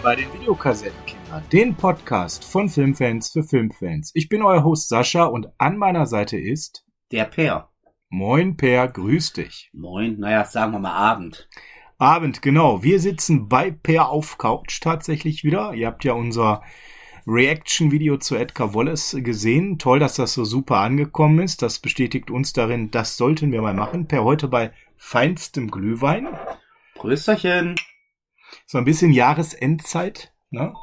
willkommen bei den Videokassettenkinder, den Podcast von Filmfans für Filmfans. Ich bin euer Host Sascha und an meiner Seite ist der Per. Moin Per, grüß dich. Moin, naja, sagen wir mal Abend. Abend, genau. Wir sitzen bei Per auf Couch tatsächlich wieder. Ihr habt ja unser Reaction-Video zu Edgar Wallace gesehen. Toll, dass das so super angekommen ist. Das bestätigt uns darin, das sollten wir mal machen. Per heute bei feinstem Glühwein. Prösterchen. So ein bisschen Jahresendzeit, ne?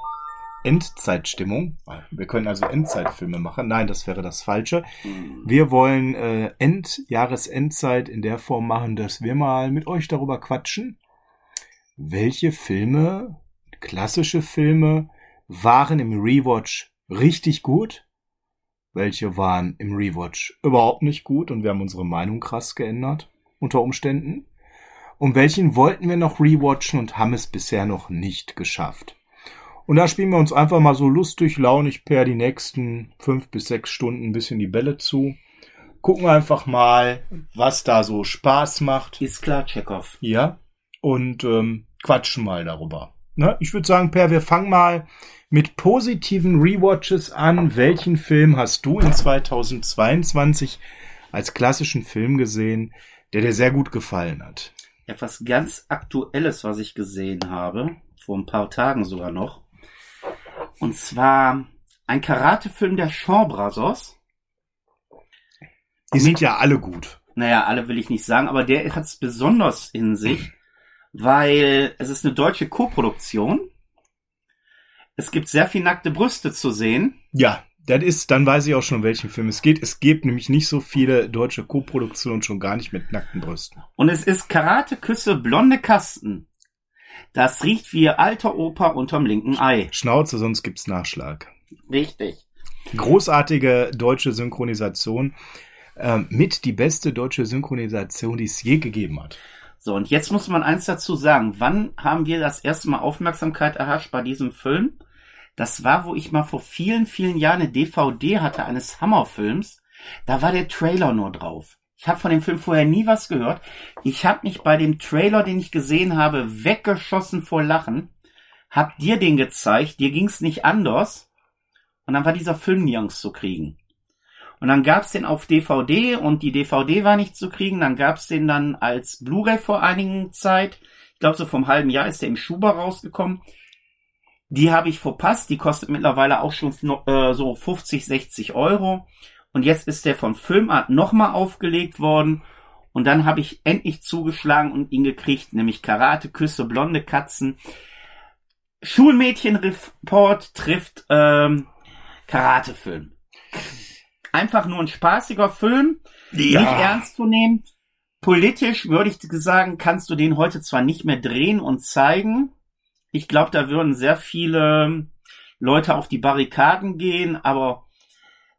Endzeitstimmung. Wir können also Endzeitfilme machen. Nein, das wäre das Falsche. Hm. Wir wollen äh, End, Jahresendzeit in der Form machen, dass wir mal mit euch darüber quatschen, welche Filme, klassische Filme, waren im Rewatch richtig gut, welche waren im Rewatch überhaupt nicht gut und wir haben unsere Meinung krass geändert unter Umständen. Und welchen wollten wir noch rewatchen und haben es bisher noch nicht geschafft. Und da spielen wir uns einfach mal so lustig, launig per die nächsten fünf bis sechs Stunden ein bisschen die Bälle zu. Gucken einfach mal, was da so Spaß macht. Ist klar, Chekhov. Ja. Und ähm, quatschen mal darüber. Ne? Ich würde sagen, Per, wir fangen mal mit positiven Rewatches an. Welchen Film hast du in 2022 als klassischen Film gesehen, der dir sehr gut gefallen hat? Etwas ganz Aktuelles, was ich gesehen habe, vor ein paar Tagen sogar noch. Und zwar ein Karatefilm der Shaw Brothers. Die sind ja alle gut. Naja, alle will ich nicht sagen, aber der hat es besonders in sich, weil es ist eine deutsche Koproduktion. Es gibt sehr viel nackte Brüste zu sehen. Ja, das ist, dann weiß ich auch schon, um welchen Film es geht. Es gibt nämlich nicht so viele deutsche Koproduktionen, schon gar nicht mit nackten Brüsten. Und es ist Karate, Küsse, blonde Kasten. Das riecht wie alter Opa unterm linken Ei. Schnauze, sonst gibt's Nachschlag. Richtig. Großartige deutsche Synchronisation. Ähm, mit die beste deutsche Synchronisation, die es je gegeben hat. So, und jetzt muss man eins dazu sagen. Wann haben wir das erste Mal Aufmerksamkeit erhascht bei diesem Film? Das war, wo ich mal vor vielen, vielen Jahren eine DVD hatte eines Hammerfilms. Da war der Trailer nur drauf. Ich habe von dem Film vorher nie was gehört. Ich habe mich bei dem Trailer, den ich gesehen habe, weggeschossen vor Lachen. Hab dir den gezeigt, dir ging's nicht anders. Und dann war dieser Film nirgends zu kriegen. Und dann gab's den auf DVD und die DVD war nicht zu kriegen. Dann gab's den dann als Blu-ray vor einigen Zeit. Ich glaube, so vom halben Jahr ist der im Schuber rausgekommen. Die habe ich verpasst. Die kostet mittlerweile auch schon äh, so 50, 60 Euro. Und jetzt ist der von Filmart nochmal aufgelegt worden. Und dann habe ich endlich zugeschlagen und ihn gekriegt, nämlich Karate, Küsse, blonde Katzen. Schulmädchenreport trifft ähm, Karatefilm. Einfach nur ein spaßiger Film, Ja. nicht ernst zu nehmen. Politisch würde ich sagen, kannst du den heute zwar nicht mehr drehen und zeigen. Ich glaube, da würden sehr viele Leute auf die Barrikaden gehen, aber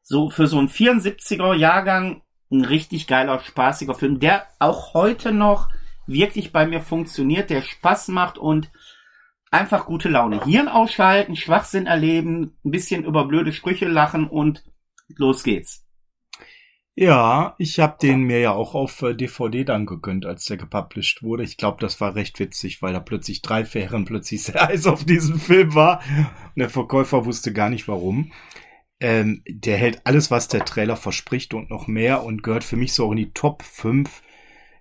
so für so einen 74er Jahrgang ein richtig geiler, spaßiger Film, der auch heute noch wirklich bei mir funktioniert, der Spaß macht und einfach gute Laune. Hirn ausschalten, Schwachsinn erleben, ein bisschen über blöde Sprüche lachen und los geht's. Ja, ich habe den mir ja auch auf äh, DVD dann gegönnt, als der gepublished wurde. Ich glaube, das war recht witzig, weil da plötzlich drei Fähren plötzlich sehr heiß auf diesen Film war. Und der Verkäufer wusste gar nicht warum. Ähm, der hält alles, was der Trailer verspricht und noch mehr und gehört für mich so auch in die Top 5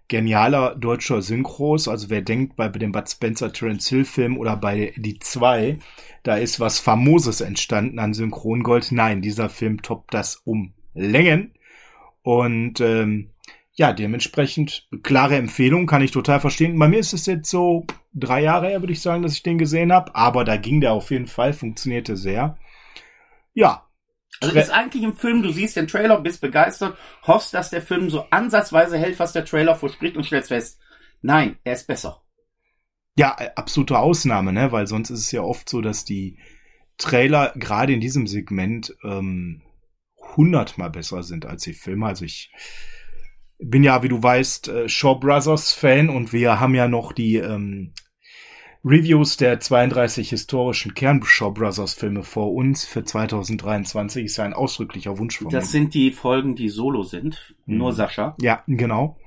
genialer deutscher Synchros. Also wer denkt bei dem Bud Spencer Terence Hill Film oder bei Die 2, da ist was Famoses entstanden an Synchrongold. Nein, dieser Film toppt das um Längen. Und ähm, ja, dementsprechend klare Empfehlung, kann ich total verstehen. Bei mir ist es jetzt so drei Jahre her, würde ich sagen, dass ich den gesehen habe. Aber da ging der auf jeden Fall, funktionierte sehr. Ja. Also ist eigentlich im Film, du siehst den Trailer, bist begeistert, hoffst, dass der Film so ansatzweise hält, was der Trailer verspricht und stellst fest, nein, er ist besser. Ja, äh, absolute Ausnahme, ne? Weil sonst ist es ja oft so, dass die Trailer gerade in diesem Segment ähm, hundertmal besser sind als die Filme. Also ich bin ja, wie du weißt, äh, Shaw Brothers Fan und wir haben ja noch die ähm, Reviews der 32 historischen Kern Shaw Brothers Filme vor uns für 2023. Ist ja ein ausdrücklicher Wunsch von mir. Das sind die Folgen, die solo sind, Mhm. nur Sascha. Ja, genau.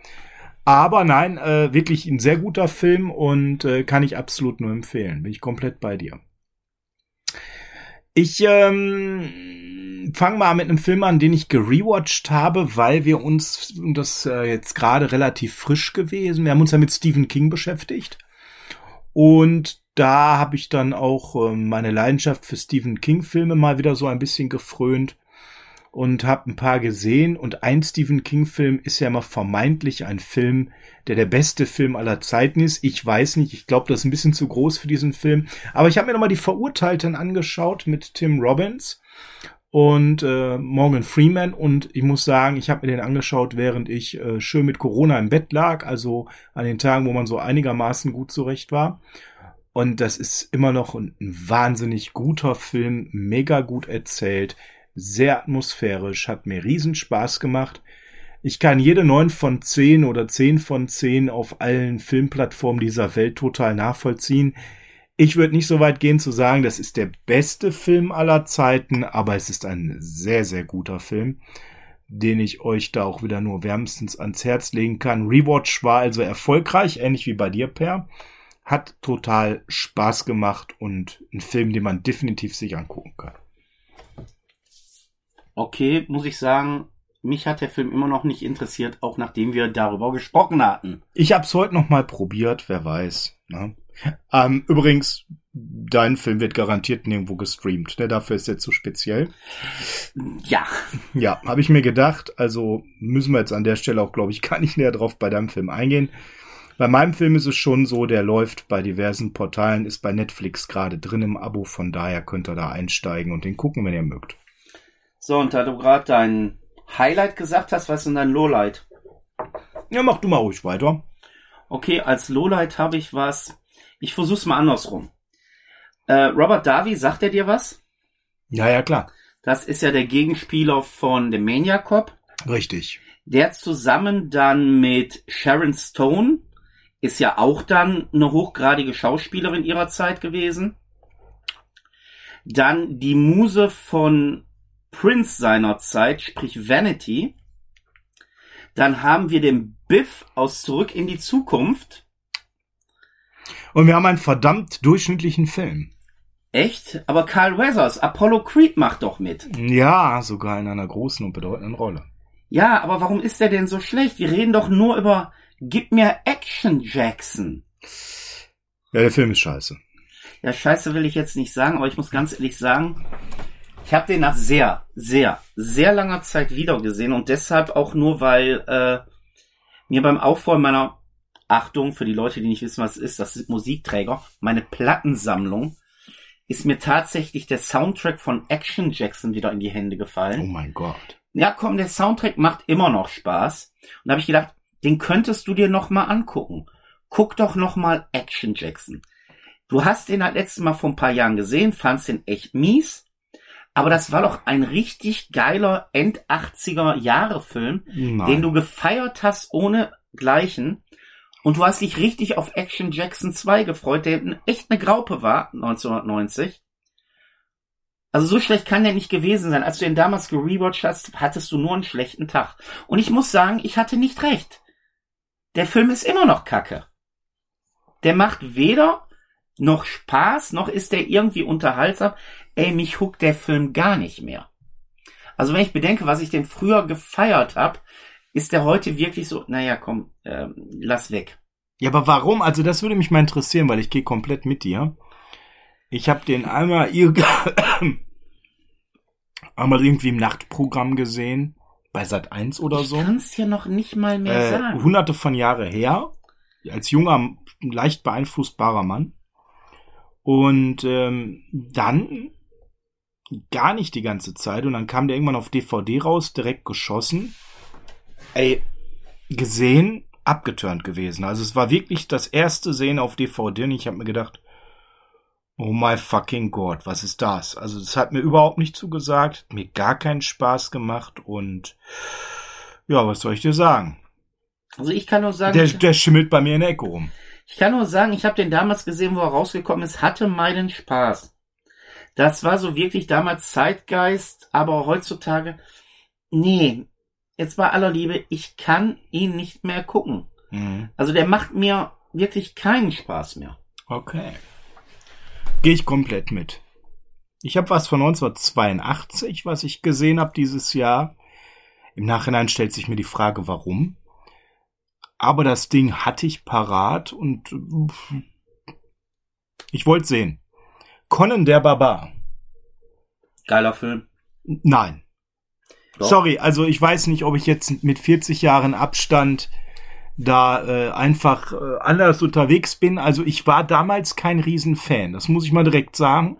Aber nein, äh, wirklich ein sehr guter Film und äh, kann ich absolut nur empfehlen. Bin ich komplett bei dir. Ich ähm, fange mal mit einem Film an, den ich gerewatcht habe, weil wir uns, das äh, jetzt gerade relativ frisch gewesen, wir haben uns ja mit Stephen King beschäftigt. Und da habe ich dann auch äh, meine Leidenschaft für Stephen King Filme mal wieder so ein bisschen gefrönt und habe ein paar gesehen. Und ein Stephen King Film ist ja immer vermeintlich ein Film, der der beste Film aller Zeiten ist. Ich weiß nicht, ich glaube, das ist ein bisschen zu groß für diesen Film, aber ich habe mir noch mal die Verurteilten angeschaut mit Tim Robbins und äh, Morgan Freeman. Und ich muss sagen, ich habe mir den angeschaut, während ich äh, schön mit Corona im Bett lag, also an den Tagen, wo man so einigermaßen gut zurecht war. Und das ist immer noch ein, ein wahnsinnig guter Film, mega gut erzählt sehr atmosphärisch, hat mir riesen Spaß gemacht. Ich kann jede neun von zehn oder zehn von zehn auf allen Filmplattformen dieser Welt total nachvollziehen. Ich würde nicht so weit gehen zu sagen, das ist der beste Film aller Zeiten, aber es ist ein sehr, sehr guter Film, den ich euch da auch wieder nur wärmstens ans Herz legen kann. Rewatch war also erfolgreich, ähnlich wie bei dir, Per. Hat total Spaß gemacht und ein Film, den man definitiv sich angucken kann okay, muss ich sagen, mich hat der Film immer noch nicht interessiert, auch nachdem wir darüber gesprochen hatten. Ich hab's heute noch mal probiert, wer weiß. Ne? Ähm, übrigens, dein Film wird garantiert nirgendwo gestreamt. Ne? Dafür ist er zu speziell. Ja. Ja, habe ich mir gedacht. Also müssen wir jetzt an der Stelle auch, glaube ich, gar nicht näher drauf bei deinem Film eingehen. Bei meinem Film ist es schon so, der läuft bei diversen Portalen, ist bei Netflix gerade drin im Abo, von daher könnt ihr da einsteigen und den gucken, wenn ihr mögt. So, und da du gerade dein Highlight gesagt hast, was ist denn dein Lowlight? Ja, mach du mal ruhig weiter. Okay, als Lowlight habe ich was. Ich versuch's mal andersrum. Äh, Robert Davi, sagt er dir was? Ja, ja, klar. Das ist ja der Gegenspieler von dem Maniac Cop. Richtig. Der zusammen dann mit Sharon Stone ist ja auch dann eine hochgradige Schauspielerin ihrer Zeit gewesen. Dann die Muse von Prince seiner Zeit, sprich Vanity. Dann haben wir den Biff aus Zurück in die Zukunft. Und wir haben einen verdammt durchschnittlichen Film. Echt? Aber Carl Weathers, Apollo Creed macht doch mit. Ja, sogar in einer großen und bedeutenden Rolle. Ja, aber warum ist der denn so schlecht? Wir reden doch nur über Gib mir Action Jackson. Ja, der Film ist scheiße. Ja, scheiße will ich jetzt nicht sagen, aber ich muss ganz ehrlich sagen, ich habe den nach sehr, sehr, sehr langer Zeit wiedergesehen und deshalb auch nur, weil äh, mir beim Aufräumen meiner Achtung für die Leute, die nicht wissen, was es ist, das sind Musikträger, meine Plattensammlung, ist mir tatsächlich der Soundtrack von Action Jackson wieder in die Hände gefallen. Oh mein Gott. Ja, komm, der Soundtrack macht immer noch Spaß. Und da habe ich gedacht, den könntest du dir noch mal angucken. Guck doch noch mal Action Jackson. Du hast den halt letztes Mal vor ein paar Jahren gesehen, fandst den echt mies. Aber das war doch ein richtig geiler End-80er Jahre Film, Nein. den du gefeiert hast ohne Gleichen. Und du hast dich richtig auf Action Jackson 2 gefreut, der echt eine Graupe war, 1990. Also so schlecht kann der nicht gewesen sein. Als du ihn damals gerewatcht hast, hattest du nur einen schlechten Tag. Und ich muss sagen, ich hatte nicht recht. Der Film ist immer noch kacke. Der macht weder noch Spaß, noch ist der irgendwie unterhaltsam ey, mich huckt der Film gar nicht mehr. Also wenn ich bedenke, was ich denn früher gefeiert habe, ist der heute wirklich so, naja, komm, äh, lass weg. Ja, aber warum? Also das würde mich mal interessieren, weil ich gehe komplett mit dir. Ich habe den einmal, einmal irgendwie im Nachtprogramm gesehen, bei Sat 1 oder so. Ich kann's ja noch nicht mal mehr äh, sagen. Hunderte von Jahre her, als junger, leicht beeinflussbarer Mann. Und ähm, dann gar nicht die ganze Zeit und dann kam der irgendwann auf DVD raus, direkt geschossen. Ey, gesehen, abgeturnt gewesen. Also es war wirklich das erste Sehen auf DVD und ich habe mir gedacht, oh my fucking God, was ist das? Also es hat mir überhaupt nicht zugesagt, mir gar keinen Spaß gemacht und ja, was soll ich dir sagen? Also ich kann nur sagen, der, der schimmelt bei mir in der Ecke rum. Ich kann nur sagen, ich habe den damals gesehen, wo er rausgekommen ist, hatte meinen Spaß. Das war so wirklich damals Zeitgeist, aber heutzutage, nee, jetzt bei aller Liebe, ich kann ihn nicht mehr gucken. Mhm. Also der macht mir wirklich keinen Spaß mehr. Okay. Gehe ich komplett mit. Ich habe was von 1982, was ich gesehen habe dieses Jahr. Im Nachhinein stellt sich mir die Frage, warum. Aber das Ding hatte ich parat und äh, ich wollte sehen. Conan der Barbar. Geiler Film. Nein. Doch. Sorry, also ich weiß nicht, ob ich jetzt mit 40 Jahren Abstand da äh, einfach äh, anders unterwegs bin. Also ich war damals kein Riesenfan, das muss ich mal direkt sagen.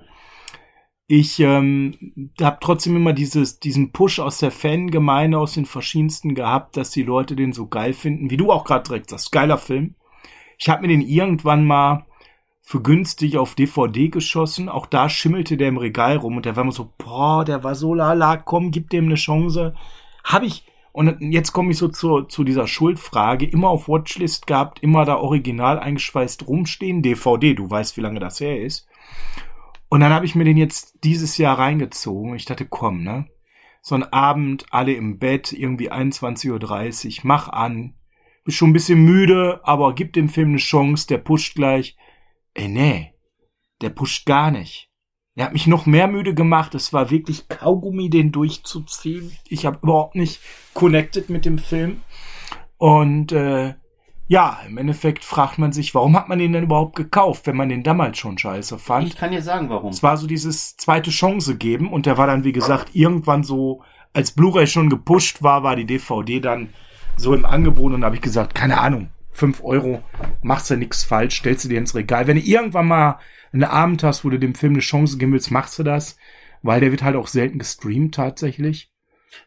Ich ähm, habe trotzdem immer dieses, diesen Push aus der Fangemeinde, aus den verschiedensten gehabt, dass die Leute den so geil finden, wie du auch gerade direkt sagst. Geiler Film. Ich habe mir den irgendwann mal für günstig auf DVD geschossen. Auch da schimmelte der im Regal rum und der war immer so, boah, der war so lala, komm, gib dem eine Chance. Hab ich, und jetzt komme ich so zu, zu dieser Schuldfrage, immer auf Watchlist gehabt, immer da original eingeschweißt rumstehen, DVD, du weißt, wie lange das her ist. Und dann habe ich mir den jetzt dieses Jahr reingezogen. Ich dachte, komm, ne? So ein Abend, alle im Bett, irgendwie 21.30 Uhr, mach an. Bist schon ein bisschen müde, aber gib dem Film eine Chance, der pusht gleich. Ey, nee, der pusht gar nicht. Der hat mich noch mehr müde gemacht. Es war wirklich Kaugummi, den durchzuziehen. Ich habe überhaupt nicht connected mit dem Film. Und äh, ja, im Endeffekt fragt man sich, warum hat man den denn überhaupt gekauft, wenn man den damals schon scheiße fand? Ich kann dir sagen, warum. Es war so dieses zweite Chance geben und der war dann, wie gesagt, irgendwann so, als Blu-ray schon gepusht war, war die DVD dann so im Angebot und da habe ich gesagt, keine Ahnung, fünf Euro, machst du nix falsch, stellst du dir ins Regal. Wenn du irgendwann mal einen Abend hast, wo du dem Film eine Chance geben willst, machst du das, weil der wird halt auch selten gestreamt tatsächlich.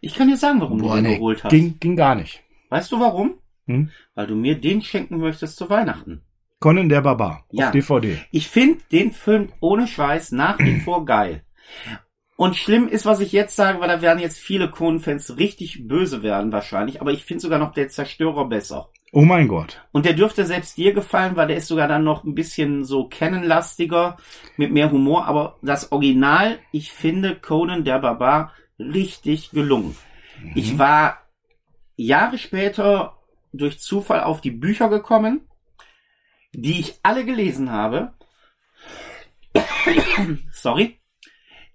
Ich kann dir sagen, warum Boah, du den nee, geholt hast. ging, ging gar nicht. Weißt du warum? Hm? Weil du mir den schenken möchtest zu Weihnachten. Conan der Barbar Ja. auf DVD. Ich finde den Film ohne Scheiß nach wie vor geil. Und schlimm ist, was ich jetzt sage, weil da werden jetzt viele Conan-Fans richtig böse werden wahrscheinlich, aber ich finde sogar noch der Zerstörer besser. Oh mein Gott. Und der dürfte selbst dir gefallen, weil der ist sogar dann noch ein bisschen so Canon-lastiger, mit mehr Humor, aber das Original, ich finde Conan der Barbar richtig gelungen. Ich war Jahre später durch Zufall auf die Bücher gekommen, die ich alle gelesen habe. Sorry.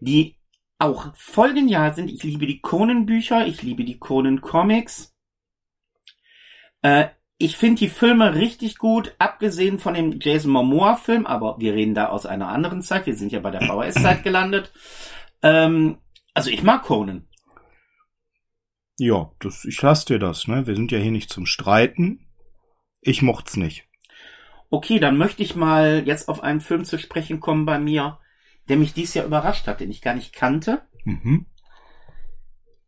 Die auch voll genial sind. Ich liebe die Conan-Bücher, ich liebe die Conan-Comics. Äh, ich finde die Filme richtig gut, abgesehen von dem Jason Momoa-Film, aber wir reden da aus einer anderen Zeit. Wir sind ja bei der VHS-Zeit gelandet. Ähm, also ich mag Conan. Ja, das, ich lass dir das, ne? Wir sind ja hier nicht zum Streiten. Ich mocht's nicht. Okay, dann möchte ich mal jetzt auf einen Film zu sprechen kommen bei mir, der mich dieses Jahr überrascht hat, den ich gar nicht kannte, Mhm.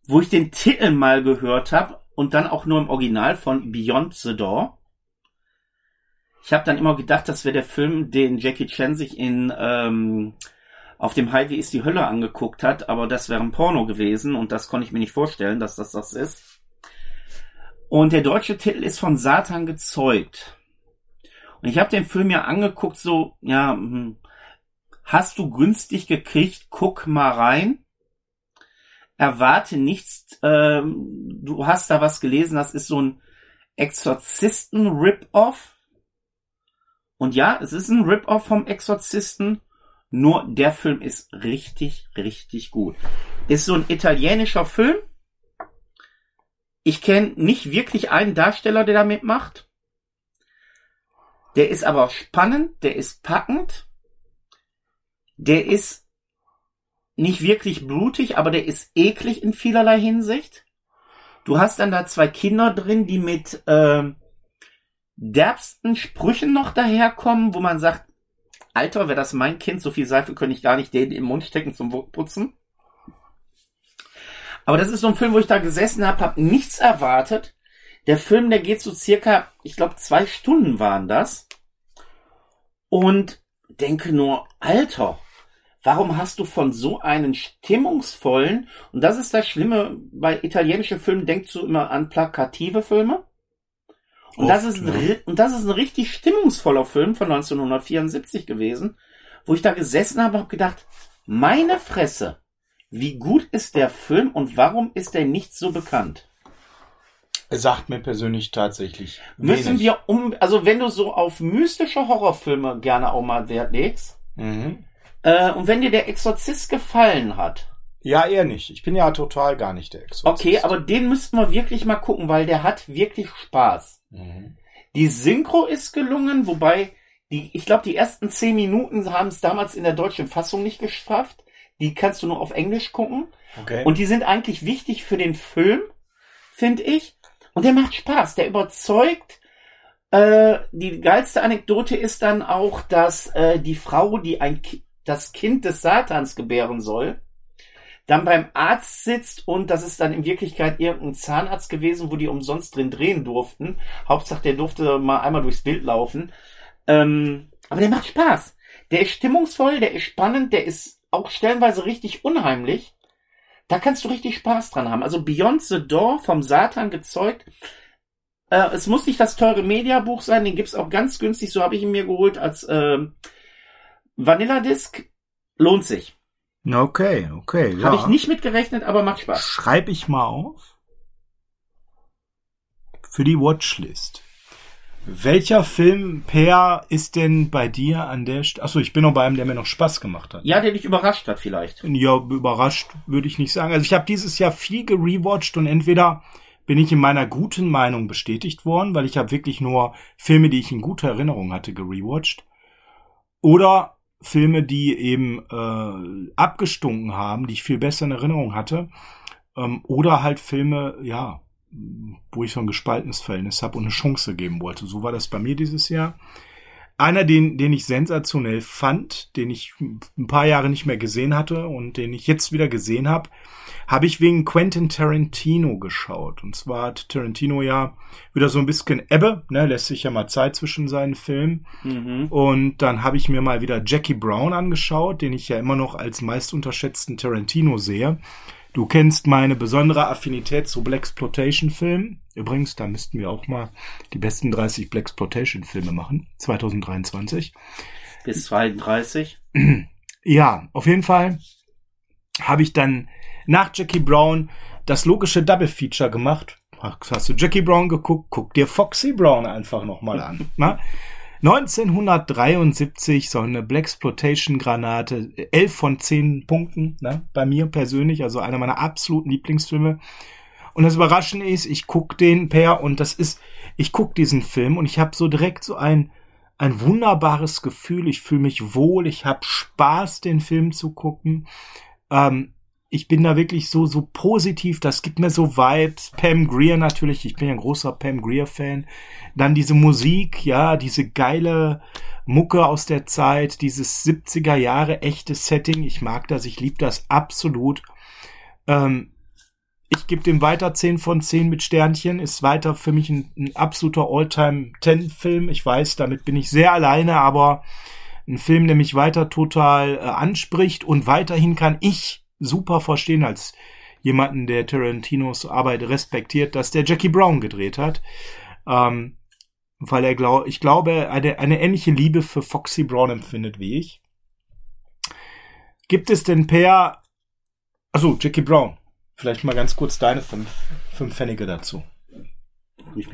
wo ich den Titel mal gehört habe und dann auch nur im Original von Beyond the Door. Ich habe dann immer gedacht, das wäre der Film, den Jackie Chan sich in ähm, auf dem Highway ist die Hölle angeguckt hat, aber das wäre ein Porno gewesen und das konnte ich mir nicht vorstellen, dass das das ist. Und der deutsche Titel ist von Satan gezeugt. Und ich habe den Film ja angeguckt, so, ja, hm, hast du günstig gekriegt, guck mal rein. Erwarte nichts, ähm, du hast da was gelesen, das ist so ein Exorzisten-Rip-Off. Und ja, es ist ein Rip-Off vom Exorzisten, nur der Film ist richtig, richtig gut. Ist so ein italienischer Film. Ich kenne nicht wirklich einen Darsteller, der da mitmacht. Der ist aber spannend, der ist packend. Der ist nicht wirklich blutig, aber der ist eklig in vielerlei Hinsicht. Du hast dann da zwei Kinder drin, die mit ähm, derbsten Sprüchen noch daherkommen, wo man sagt, Alter, wäre das mein Kind, so viel Seife könnte ich gar nicht den im Mund stecken zum Putzen. Aber das ist so ein Film, wo ich da gesessen habe, habe nichts erwartet. Der Film, der geht so circa, ich glaube, zwei Stunden waren das. Und denke nur, Alter, warum hast du von so einen stimmungsvollen, und das ist das Schlimme, bei italienischen Filmen denkst du immer an plakative Filme. Und das, Oft, ist ein, ja. und das ist ein richtig stimmungsvoller Film von 1974 gewesen, wo ich da gesessen habe und habe gedacht, meine Fresse, wie gut ist der Film und warum ist der nicht so bekannt? Sagt mir persönlich tatsächlich. Müssen wenig. wir um, also wenn du so auf mystische Horrorfilme gerne auch mal Wert legst, Mhm. Äh, und wenn dir der Exorzist gefallen hat, Ja, eher nicht. Ich bin ja total gar nicht der Exorzist. okay, aber den müssten wir wirklich mal gucken, weil der hat wirklich Spaß. Mhm. Die Synchro ist gelungen, wobei die, ich glaube, die ersten zehn Minuten haben es damals in der deutschen Fassung nicht geschafft. Die kannst du nur auf Englisch gucken. Okay. Und die sind eigentlich wichtig für den Film, finde ich. Und der macht Spaß, der überzeugt. Äh, die geilste Anekdote ist dann auch, dass äh, die Frau, die ein Ki das Kind des Satans gebären soll, dann beim Arzt sitzt und das ist dann in Wirklichkeit irgendein Zahnarzt gewesen, wo die umsonst drin drehen durften. Hauptsache, der durfte mal einmal durchs Bild laufen. Ähm, aber der macht Spaß. Der ist stimmungsvoll, der ist spannend, der ist auch stellenweise richtig unheimlich. Da kannst du richtig Spaß dran haben. Also Beyond the Door vom Satan gezeugt. Äh, es muss nicht das teure Mediabuch sein, den gibt's auch ganz günstig. So habe ich ihn mir geholt als ähm, Vanilla Disc. Lohnt sich. Okay, okay. Ja. Habe ich nicht mitgerechnet, aber macht Spaß. Schreib ich mal auf. Für die Watchlist. Welcher Film, Per, ist denn bei dir an der Stelle? Achso, ich bin noch bei einem, der mir noch Spaß gemacht hat. Ja, der dich überrascht hat vielleicht. Ja, überrascht würde ich nicht sagen. Also ich habe dieses Jahr viel gerewatcht und entweder bin ich in meiner guten Meinung bestätigt worden, weil ich habe wirklich nur Filme, die ich in guter Erinnerung hatte, gerewatcht. Oder Filme, die eben äh, abgestunken haben, die ich viel besser in Erinnerung hatte. Ähm, oder halt Filme, ja, wo ich so ein gespaltenes Verhältnis habe und eine Chance geben wollte. So war das bei mir dieses Jahr. Einer, den, den ich sensationell fand, den ich ein paar Jahre nicht mehr gesehen hatte und den ich jetzt wieder gesehen habe, habe ich wegen Quentin Tarantino geschaut. Und zwar hat Tarantino ja wieder so ein bisschen Ebbe, ne, lässt sich ja mal Zeit zwischen seinen Filmen. Mhm. Und dann habe ich mir mal wieder Jackie Brown angeschaut, den ich ja immer noch als meist unterschätzten Tarantino sehe. Du kennst meine besondere Affinität zu Blaxploitation-Filmen. Übrigens, da müssten wir auch mal die besten 30 Blaxploitation-Filme machen. 2023. Bis 32. Ja, auf jeden Fall habe ich dann nach Jackie Brown das logische Double-Feature gemacht. Hast du Jackie Brown geguckt? Guck dir Foxy Brown einfach nochmal an. Na? 1973 so eine Blaxploitation-Granate, 11 von 10 Punkten, ne? bei mir persönlich, also einer meiner absoluten Lieblingsfilme. Und das Überraschende ist, ich guck den per und das ist, ich guck diesen Film und ich habe so direkt so ein ein wunderbares Gefühl. Ich fühle mich wohl, ich habe Spaß, den Film zu gucken. Ähm, ich bin da wirklich so so positiv. Das gibt mir so Vibes. Pam Greer natürlich. Ich bin ja ein großer Pam Greer Fan. Dann diese Musik, ja, diese geile Mucke aus der Zeit, dieses 70er Jahre echte Setting. Ich mag das. Ich liebe das absolut. Ähm, ich gebe dem weiter 10 von 10 mit Sternchen. Ist weiter für mich ein, ein absoluter All-Time-10-Film. Ich weiß, damit bin ich sehr alleine, aber ein Film, der mich weiter total äh, anspricht und weiterhin kann ich super verstehen als jemanden, der Tarantinos Arbeit respektiert, dass der Jackie Brown gedreht hat. Ähm, weil er glaub, ich glaube, eine, eine ähnliche Liebe für Foxy Brown empfindet wie ich. Gibt es denn per, also Jackie Brown, Vielleicht mal ganz kurz deine fünf, fünf Pfennige dazu.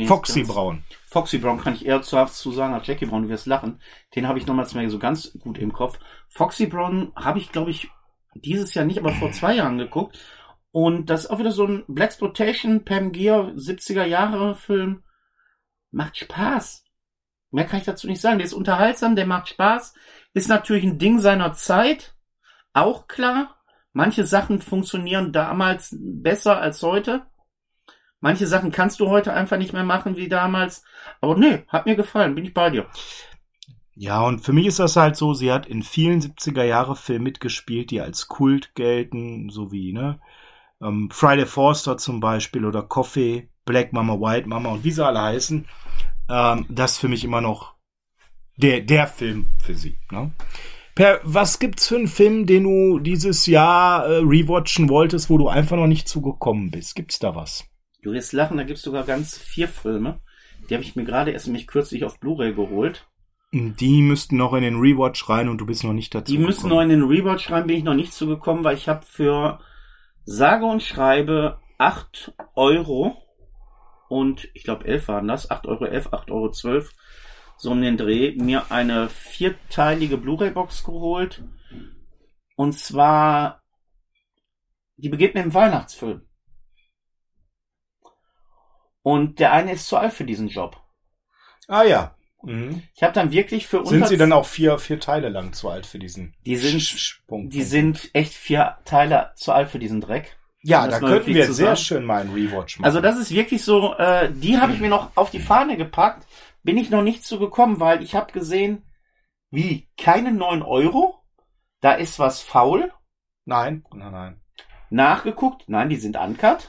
Foxy Braun. Foxy Brown kann ich eher zu zu sagen als Jackie Brown, du wirst lachen. Den habe ich nochmals mehr so ganz gut im Kopf. Foxy Brown habe ich, glaube ich, dieses Jahr nicht, aber vor zwei Jahren geguckt. Und das ist auch wieder so ein Blaxploitation, Pam Gear, 70er Jahre Film. Macht Spaß. Mehr kann ich dazu nicht sagen. Der ist unterhaltsam, der macht Spaß. Ist natürlich ein Ding seiner Zeit. Auch klar. Manche Sachen funktionieren damals besser als heute. Manche Sachen kannst du heute einfach nicht mehr machen wie damals. Aber nö, hat mir gefallen, bin ich bei dir. Ja, und für mich ist das halt so, sie hat in vielen 70er Jahre Filmen mitgespielt, die als Kult gelten, so wie, ne, ähm, Friday Forster zum Beispiel oder Coffee, Black Mama, White Mama und wie sie alle heißen. Ähm, das ist für mich immer noch der, der Film für sie, ne. Per, was gibt's für einen Film, den du dieses Jahr äh, rewatchen wolltest, wo du einfach noch nicht zugekommen bist? Gibt's da was? Du wirst lachen, da gibt's sogar ganz vier Filme. Die habe ich mir gerade erst nämlich kürzlich auf Blu-ray geholt. Die müssten noch in den Rewatch rein und du bist noch nicht dazu Die müssen noch in den Rewatch rein, bin ich noch nicht zugekommen, weil ich habe für sage und schreibe 8 Euro und ich glaube 11 waren das, 8,11 Euro, 8,12 Euro, so um den Dreh, mir eine vierteilige Blu-ray-Box geholt. Und zwar, die beginnt mit dem Weihnachtsfilm. Und der eine ist zu alt für diesen Job. Ah ja. Mhm. Ich habe dann wirklich für Sind sie dann auch vier, vier Teile lang zu alt für diesen Die sind, Sch- Punkt, die sind echt vier Teile zu alt für diesen Dreck. Ja, da könnten wir sehr schön mal einen Rewatch machen. Also das ist wirklich so, äh, die habe ich mir noch auf die Fahne gepackt. Bin ich noch nicht zu gekommen, weil ich habe gesehen, wie, keine neun Euro? Da ist was faul. Nein, nein, nein. Nachgeguckt, nein, die sind uncut.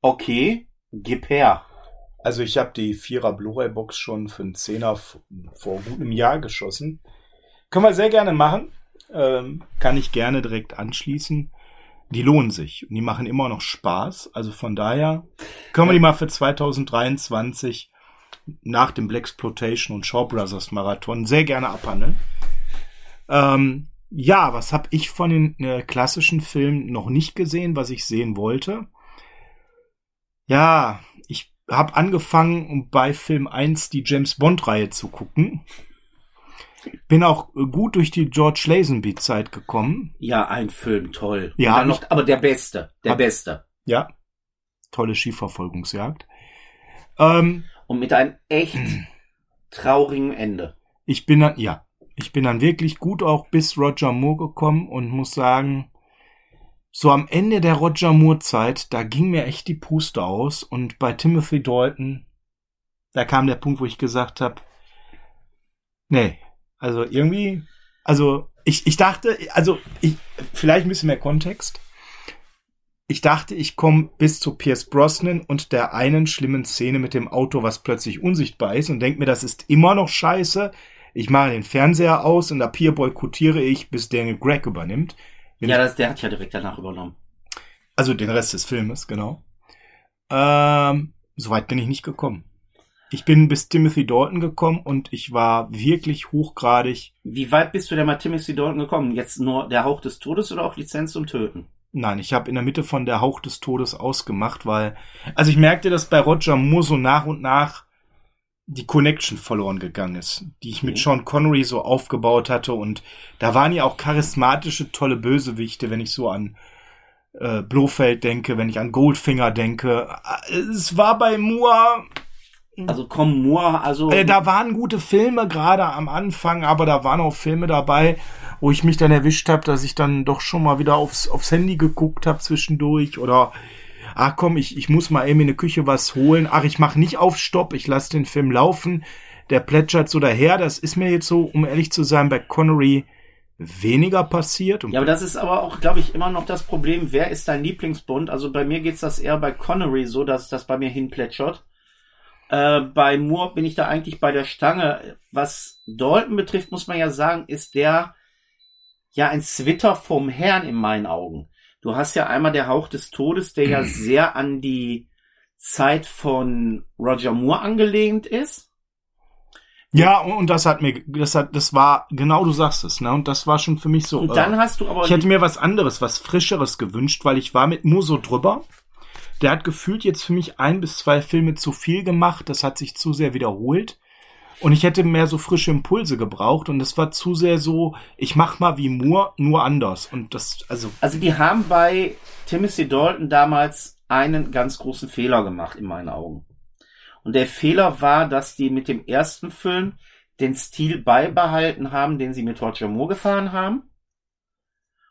Okay, gib her. Also ich habe die Vierer Blu-ray-Box schon für einen Zehner vor gut einem Jahr geschossen. Können wir sehr gerne machen. Ähm, kann ich gerne direkt anschließen. Die lohnen sich und die machen immer noch Spaß. Also von daher können wir die mal für 2023 nach dem Black Exploitation und Shaw Brothers Marathon sehr gerne abhandeln. Ähm, ja, was habe ich von den äh, klassischen Filmen noch nicht gesehen, was ich sehen wollte? Ja, ich habe angefangen, um bei Film 1 die James Bond-Reihe zu gucken. Bin auch äh, gut durch die George Lazenby-Zeit gekommen. Ja, ein Film, toll. Ja, noch, aber der Beste, der Hab- Beste. Ja, tolle Skiverfolgungsjagd. Ähm, Und mit einem echt traurigen Ende. ich bin dann, ja, ich bin dann wirklich gut auch bis Roger Moore gekommen und muss sagen, so am Ende der Roger Moore Zeit, da ging mir echt die Puste aus und bei Timothy Dalton, da kam der Punkt, wo ich gesagt habe, nee, also irgendwie, also ich, ich dachte, also ich, vielleicht ein bisschen mehr Kontext. Ich dachte, ich komme bis zu Pierce Brosnan und der einen schlimmen Szene mit dem Auto, was plötzlich unsichtbar ist und denke mir, das ist immer noch scheiße. Ich mache den Fernseher aus und ab hier boykottiere ich, bis Daniel Gregg übernimmt. Ja, das, der hat ja direkt danach übernommen. also den Rest des Filmes, genau. Ähm, Soweit bin ich nicht gekommen. Ich bin bis Timothy Dalton gekommen und ich war wirklich hochgradig. Wie weit bist du denn mal Timothy Dalton gekommen? Jetzt nur der Hauch des Todes oder auch Lizenz zum Töten? Nein, ich habe in der Mitte von der Hauch des Todes ausgemacht, weil also ich merkte, dass bei Roger Moore so nach und nach die Connection verloren gegangen ist, die ich mit Mhm. Sean Connery so aufgebaut hatte und da waren ja auch charismatische tolle Bösewichte, wenn ich so an äh, Blofeld denke, wenn ich an Goldfinger denke. Es war bei Moore Also komm, Moore, also äh, da waren gute Filme gerade am Anfang, aber da waren auch Filme dabei, wo ich mich dann erwischt habe, dass ich dann doch schon mal wieder aufs, aufs Handy geguckt habe zwischendurch oder ach komm, ich, ich muss mal eben in der Küche was holen. Ach, ich mache nicht auf Stopp, ich lasse den Film laufen. Der plätschert so daher. Das ist mir jetzt so, um ehrlich zu sein, bei Connery weniger passiert. Ja, aber das ist aber auch, glaube ich, immer noch das Problem, wer ist dein Lieblingsbond? Also bei mir geht's das eher bei Connery so, dass das bei mir hinplätschert. Äh, bei Moore bin ich da eigentlich bei der Stange. Was Dalton betrifft, muss man ja sagen, ist der ja ein Zwitter vom Herrn in meinen Augen. Du hast ja einmal der Hauch des Todes, der ja sehr an die Zeit von Roger Moore angelehnt ist. ja, und, und das hat mir, das hat, das war, genau du sagst es, ne? Und das war schon für mich so. Und äh, dann hast du aber Ich hätte mir was anderes, was Frischeres gewünscht, weil ich war mit Moore so drüber. Der hat gefühlt jetzt für mich ein bis zwei Filme zu viel gemacht. Das hat sich zu sehr wiederholt. Und ich hätte mehr so frische Impulse gebraucht. Und das war zu sehr so, ich mach mal wie Moore, nur anders. Und das, also, Also die haben bei Timothy Dalton damals einen ganz großen Fehler gemacht in meinen Augen. Und der Fehler war, dass die mit dem ersten Film den Stil beibehalten haben, den sie mit Roger Moore gefahren haben.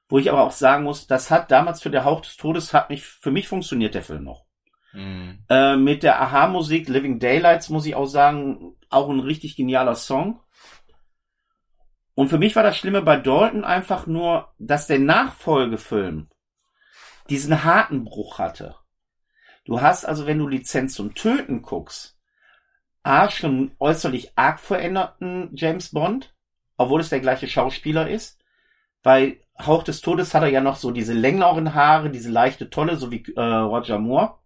Wo ich aber auch sagen muss, das hat damals für der Hauch des Todes hat mich, für mich funktioniert der Film noch. Äh, mit der Aha-Musik Living Daylights muss ich auch sagen, auch ein richtig genialer Song. Und für mich war das Schlimme bei Dalton einfach nur, dass der Nachfolgefilm diesen harten Bruch hatte. Du hast also, wenn du Lizenz zum Töten guckst, A, schon äußerlich arg veränderten James Bond, obwohl es der gleiche Schauspieler ist. Bei Hauch des Todes hat er ja noch so diese längeren Haare, diese leichte Tolle, so wie äh, Roger Moore.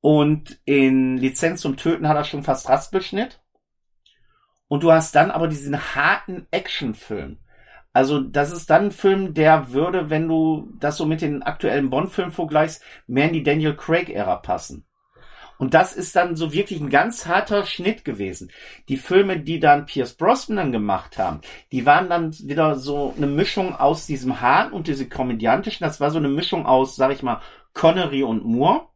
Und in Lizenz zum Töten hat er schon fast Raspelschnitt. Und du hast dann aber diesen harten Actionfilm. Also das ist dann ein Film, der würde, wenn du das so mit den aktuellen Bond-Filmen vergleichst, mehr in die Daniel Craig-Ära passen. Und das ist dann so wirklich ein ganz harter Schnitt gewesen. Die Filme, die dann Pierce Brosnan gemacht haben, die waren dann wieder so eine Mischung aus diesem Hahn und diese komödiantischen. Das war so eine Mischung aus, sag ich mal, Connery und Moore.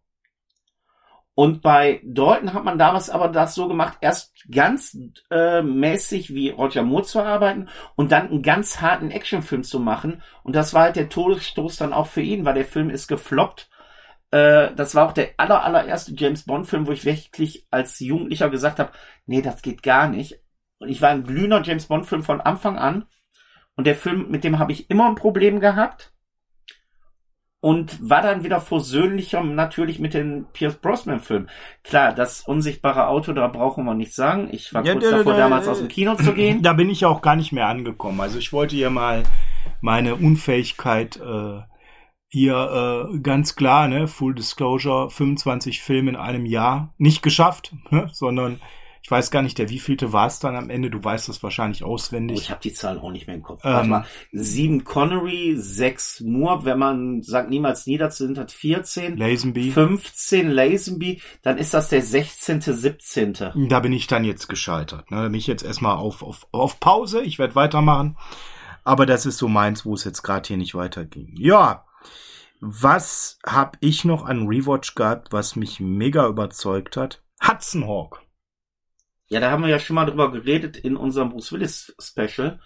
Und bei Dalton hat man damals aber das so gemacht, erst ganz äh, mäßig wie Roger Moore zu arbeiten und dann einen ganz harten Actionfilm zu machen. Und das war halt der Todesstoß dann auch für ihn, weil der Film ist gefloppt. Äh, das war auch der aller, allererste James Bond-Film, wo ich wirklich als Jugendlicher gesagt habe, nee, das geht gar nicht. Und ich war ein glühender James Bond-Film von Anfang an. Und der Film, mit dem habe ich immer ein Problem gehabt und war dann wieder versöhnlicher natürlich mit den Pierce Brosnan Filmen. Klar, das unsichtbare Auto, da brauchen wir nicht sagen. Ich war ja, kurz davor, damals aus dem Kino zu gehen. Da bin ich auch gar nicht mehr angekommen. Also ich wollte ja mal meine Unfähigkeit äh, hier äh, ganz klar, ne, Full Disclosure, 25 Filme in einem Jahr, nicht geschafft, ne, sondern ich weiß gar nicht, der wievielte war es dann am Ende. Du weißt das wahrscheinlich auswendig. ich habe die Zahlen auch nicht mehr im Kopf. Ähm, Warte mal. Sieben Connery, sechs Moore, wenn man sagt niemals nie dazu sind, hat 14. Lazenby. 15 Lazenby, dann ist das der 16., 17. Da bin ich dann jetzt gescheitert. Ne? Mich jetzt erstmal auf, auf, auf Pause. Ich werde weitermachen. Aber das ist so meins, wo es jetzt gerade hier nicht weiterging. Ja. Was hab ich noch an Rewatch gehabt, was mich mega überzeugt hat? Hudson Hawk. Ja, da haben wir ja schon mal drüber geredet in unserem Bruce Willis Special.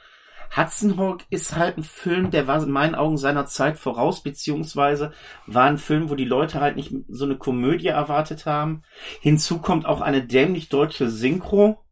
Hudson Hawk ist halt ein Film, der war in meinen Augen seiner Zeit voraus, beziehungsweise war ein Film, wo die Leute halt nicht so eine Komödie erwartet haben. Hinzu kommt auch eine dämlich deutsche Synchro.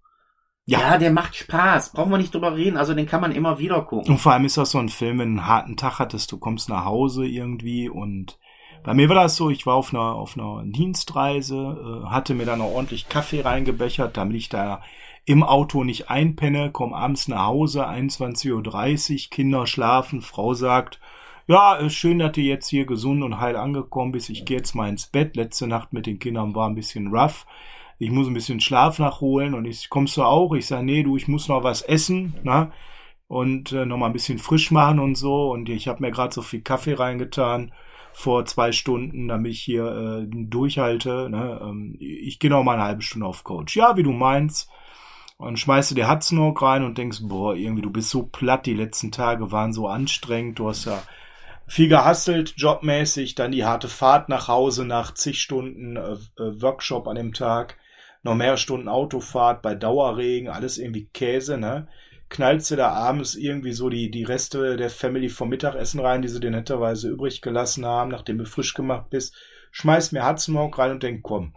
Ja, ja, der macht Spaß. Brauchen wir nicht drüber reden. Also den kann man immer wieder gucken. Und vor allem ist das so ein Film, wenn du einen harten Tag hattest, du kommst nach Hause irgendwie und bei mir war das so, ich war auf einer, auf einer Dienstreise, äh, hatte mir dann noch ordentlich Kaffee reingebechert, damit ich da im Auto nicht einpenne, komme abends nach Hause, 21.30 Uhr, Kinder schlafen, Frau sagt, ja, ist schön, dass du jetzt hier gesund und heil angekommen bist. Ich gehe jetzt mal ins Bett. Letzte Nacht mit den Kindern war ein bisschen rough. Ich muss ein bisschen Schlaf nachholen und ich kommst du auch? Ich sage, nee, du, ich muss noch was essen, ne? Und äh, noch mal ein bisschen frisch machen und so. Und ich habe mir gerade so viel Kaffee reingetan vor zwei Stunden, damit ich hier äh, durchhalte. Ne? Ähm, ich gehe noch mal eine halbe Stunde auf Coach. Ja, wie du meinst. Und schmeißt du dir Hudson rein und denkst, boah, irgendwie, du bist so platt, die letzten Tage waren so anstrengend, du hast ja viel gehustelt, jobmäßig, dann die harte Fahrt nach Hause nach zig Stunden äh, äh Workshop an dem Tag, noch mehr Stunden Autofahrt bei Dauerregen, alles irgendwie Käse, ne? Knallst du da abends irgendwie so die, die Reste der Family vom Mittagessen rein, die sie dir netterweise übrig gelassen haben, nachdem du frisch gemacht bist, schmeißt mir Hudson rein und denk, komm,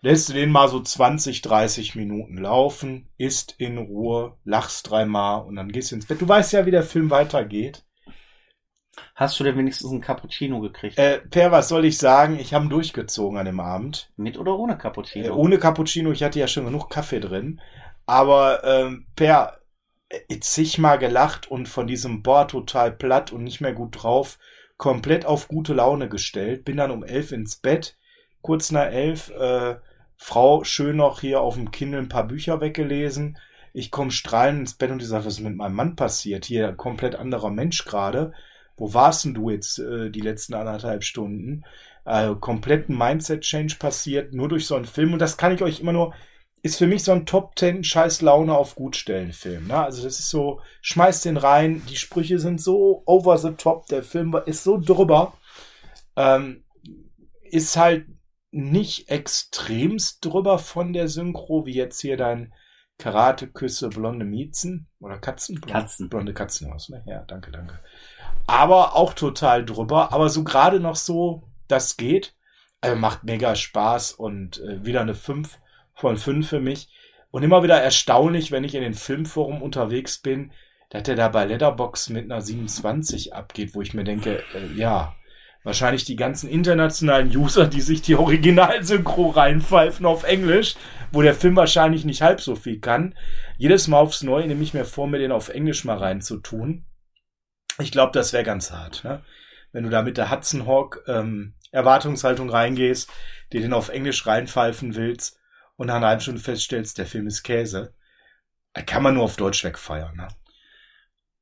lässt du den mal so 20, 30 Minuten laufen, isst in Ruhe, lachst dreimal und dann gehst du ins Bett. Du weißt ja, wie der Film weitergeht. Hast du denn wenigstens einen Cappuccino gekriegt? Äh, per, was soll ich sagen? Ich habe ihn durchgezogen an dem Abend. Mit oder ohne Cappuccino? Äh, ohne Cappuccino, ich hatte ja schon genug Kaffee drin. Aber ähm, per zigmal gelacht und von diesem Boah total platt und nicht mehr gut drauf, komplett auf gute Laune gestellt. Bin dann um elf ins Bett, kurz nach elf, äh, Frau schön noch hier auf dem Kindle ein paar Bücher weggelesen. Ich komme strahlend ins Bett und die sagt, was ist mit meinem Mann passiert? Hier komplett anderer Mensch gerade. Wo warst denn du jetzt äh, die letzten anderthalb Stunden? Äh, kompletten Mindset-Change passiert, nur durch so einen Film. Und das kann ich euch immer nur ist für mich so ein Top 10 scheiß Laune auf Gutstellen Film. Ne? Also das ist so, schmeiß den rein, die Sprüche sind so over the top, der Film ist so drüber. Ähm, ist halt nicht extremst drüber von der Synchro, wie jetzt hier dein Karate-Küsse blonde Miezen oder Katzen? Blonde, Katzen. Blonde Katzen aus, ne? Ja, danke, danke. Aber auch total drüber, aber so gerade noch so, das geht. Also macht mega Spaß und äh, wieder eine 5 von fünf für mich. Und immer wieder erstaunlich, wenn ich in den Filmforum unterwegs bin, dass der da bei Letterbox mit einer 27 abgeht, wo ich mir denke, äh, ja, wahrscheinlich die ganzen internationalen User, die sich die Originalsynchro reinpfeifen auf Englisch, wo der Film wahrscheinlich nicht halb so viel kann. Jedes Mal aufs Neue nehme ich mir vor, mir den auf Englisch mal reinzutun. Ich glaube, das wäre ganz hart, ne? wenn du da mit der Hudson Hawk ähm, Erwartungshaltung reingehst, dir den auf Englisch reinpfeifen willst und nach einer halben Stunde feststellst, der Film ist Käse, kann man nur auf Deutsch wegfeiern. Ne?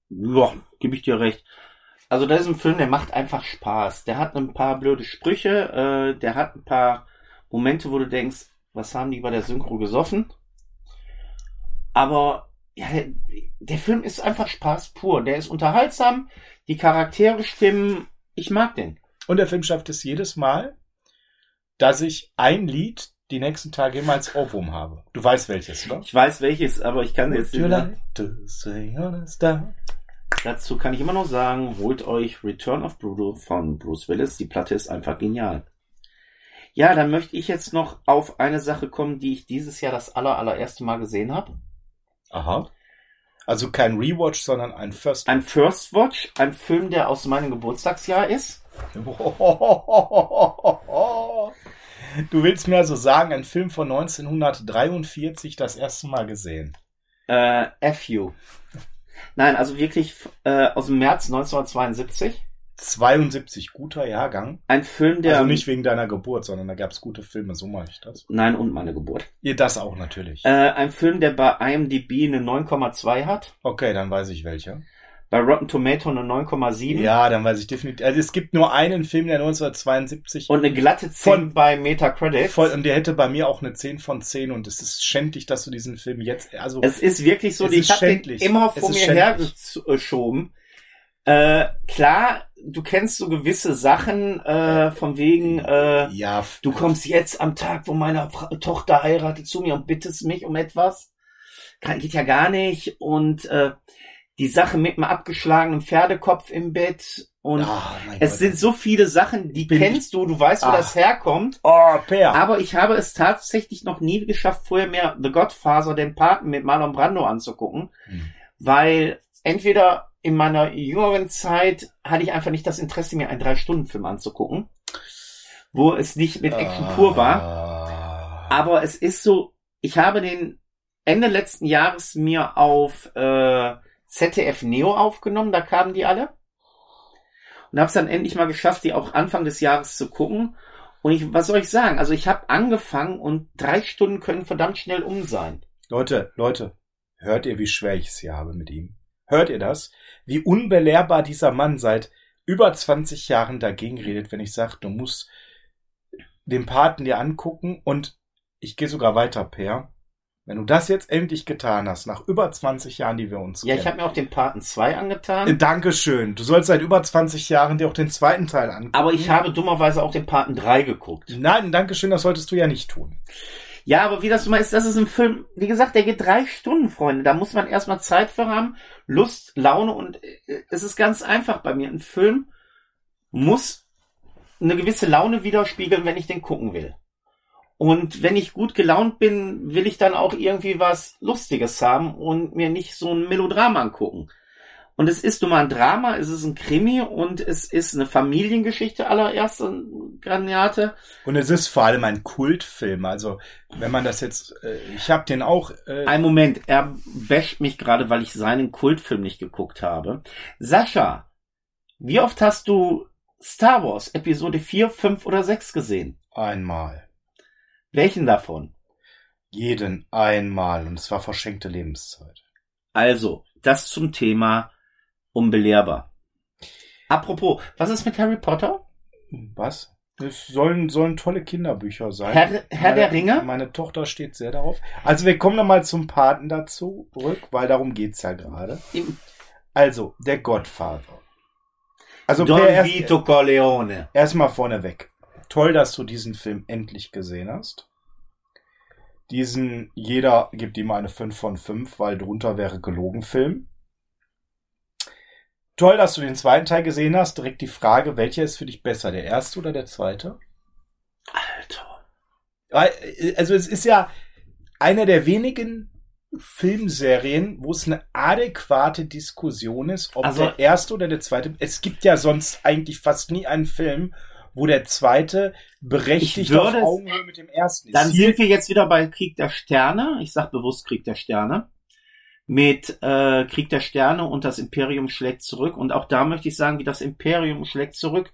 Ja, gebe ich dir recht. Also da ist ein Film, der macht einfach Spaß. Der hat ein paar blöde Sprüche, äh, der hat ein paar Momente, wo du denkst, was haben die bei der Synchro gesoffen? Aber ja, der, der Film ist einfach Spaß pur. Der ist unterhaltsam, die Charaktere stimmen. Ich mag den. Und der Film schafft es jedes Mal, dass ich ein Lied die nächsten Tage immer als Ohrwurm habe. Du weißt welches, oder? Ich weiß welches, aber ich kann jetzt like? Dazu kann ich immer noch sagen, holt euch Return of Bruto von Bruce Willis. Die Platte ist einfach genial. Ja, dann möchte ich jetzt noch auf eine Sache kommen, die ich dieses Jahr das aller, allererste Mal gesehen habe. Aha. Also kein Rewatch, sondern ein First. Ein First Watch, ein Film, der aus meinem Geburtstagsjahr ist. Du willst mir also sagen, ein Film von 1943 das erste Mal gesehen. Äh, FU. Nein, also wirklich äh, aus dem März 1972. 72, guter Jahrgang. Ein Film, der... Also nicht wegen deiner Geburt, sondern da gab es gute Filme, so mache ich das. Nein, und meine Geburt. Ihr das auch natürlich. Äh, ein Film, der bei IMDb eine 9,2 hat. Okay, dann weiß ich welcher. Bei Rotten Tomato eine 9,7. Ja, dann weiß ich definitiv. Also es gibt nur einen Film, der 1972 Und eine glatte 10 Von- bei Metacritic. voll und der hätte bei mir auch eine 10 von 10 und es ist schändlich, dass du diesen Film jetzt also Es ist wirklich so, ich habe den immer vor mir hergeschoben. Äh, klar, du kennst so gewisse Sachen äh, von wegen, äh, ja, du kommst jetzt am Tag, wo meine Tochter heiratet, zu mir und bittest mich um etwas. Kann, geht ja gar nicht. Und äh, die Sache mit dem abgeschlagenen Pferdekopf im Bett. Und mein es Gott. sind so viele Sachen, die Bin kennst du, du weißt, wo Ah. das herkommt. Oh, Per. Aber ich habe es tatsächlich noch nie geschafft, vorher mir The Godfather, den Paten mit Marlon Brando anzugucken, Hm. weil entweder in meiner jüngeren Zeit hatte ich einfach nicht das Interesse, mir einen Drei-Stunden-Film anzugucken, wo es nicht mit Action pur war. Ah. Aber es ist so, ich habe den Ende letzten Jahres mir auf äh, ZDF Neo aufgenommen, da kamen die alle. Und habe es dann endlich mal geschafft, die auch Anfang des Jahres zu gucken. Und ich, was soll ich sagen? Also ich habe angefangen und drei Stunden können verdammt schnell um sein. Leute, Leute, hört ihr, wie schwer ich es hier habe mit ihm? Hört ihr das? Wie unbelehrbar dieser Mann seit über 20 Jahren dagegen redet, wenn ich sage, du musst den Paten dir angucken und ich gehe sogar weiter, Per. Wenn du das jetzt endlich getan hast, nach über 20 Jahren, die wir uns Ja, ich kennen. habe mir auch den Paten 2 Äh, angetan. Dankeschön. Du sollst seit über 20 Jahren dir auch den zweiten Teil angucken. Aber ich habe dummerweise auch den Paten 3 geguckt. Nein, Dankeschön, das solltest du ja nicht tun. Ja, aber wie das immer ist, das ist ein Film, wie gesagt, der geht drei Stunden, Freunde. Da muss man erstmal Zeit für haben, Lust, Laune und äh, es ist ganz einfach bei mir. Ein Film muss eine gewisse Laune widerspiegeln, wenn ich den gucken will. Und wenn ich gut gelaunt bin, will ich dann auch irgendwie was Lustiges haben und mir nicht so ein Melodrama angucken. Und es ist nun mal ein Drama, es ist ein Krimi und es ist eine Familiengeschichte allererster Granate. Und es ist vor allem ein Kultfilm. Also, wenn man das jetzt, äh, ich habe den auch. Äh, Ein Moment, er basht mich gerade, weil ich seinen Kultfilm nicht geguckt habe. Sascha, wie oft hast du Star Wars Episode 4, 5 oder 6 gesehen? einmal. Welchen davon? Jeden einmal. Und es war verschenkte Lebenszeit. Also, das zum Thema unbelehrbar. Apropos, was ist mit Harry Potter? Was? Es sollen, sollen tolle Kinderbücher sein. Herr, Herr meine, der Ringe? Meine Tochter steht sehr darauf. Also wir kommen nochmal zum Paten dazu zurück, weil darum geht's ja gerade. Also, der Godfather. Also Don Per, erst, Vito Corleone. erstmal vorneweg. Toll, dass du diesen Film endlich gesehen hast. Diesen, jeder gibt ihm eine 5 von 5, weil drunter wäre gelogen Film. Toll, dass du den zweiten Teil gesehen hast. Direkt die Frage, welcher ist für dich besser, der erste oder der zweite? Alter. Weil, äh, Also es ist ja einer der wenigen Filmserien, wo es eine adäquate Diskussion ist, ob Also- der erste oder der zweite. Es gibt ja sonst eigentlich fast nie einen Film, wo der zweite berechtigt auf Augenhöhe mit dem ersten ist. Dann sind wir jetzt wieder bei Krieg der Sterne. Ich sag bewusst Krieg der Sterne. Mit äh, Krieg der Sterne und das Imperium schlägt zurück. Und auch da möchte ich sagen, wie das Imperium schlägt zurück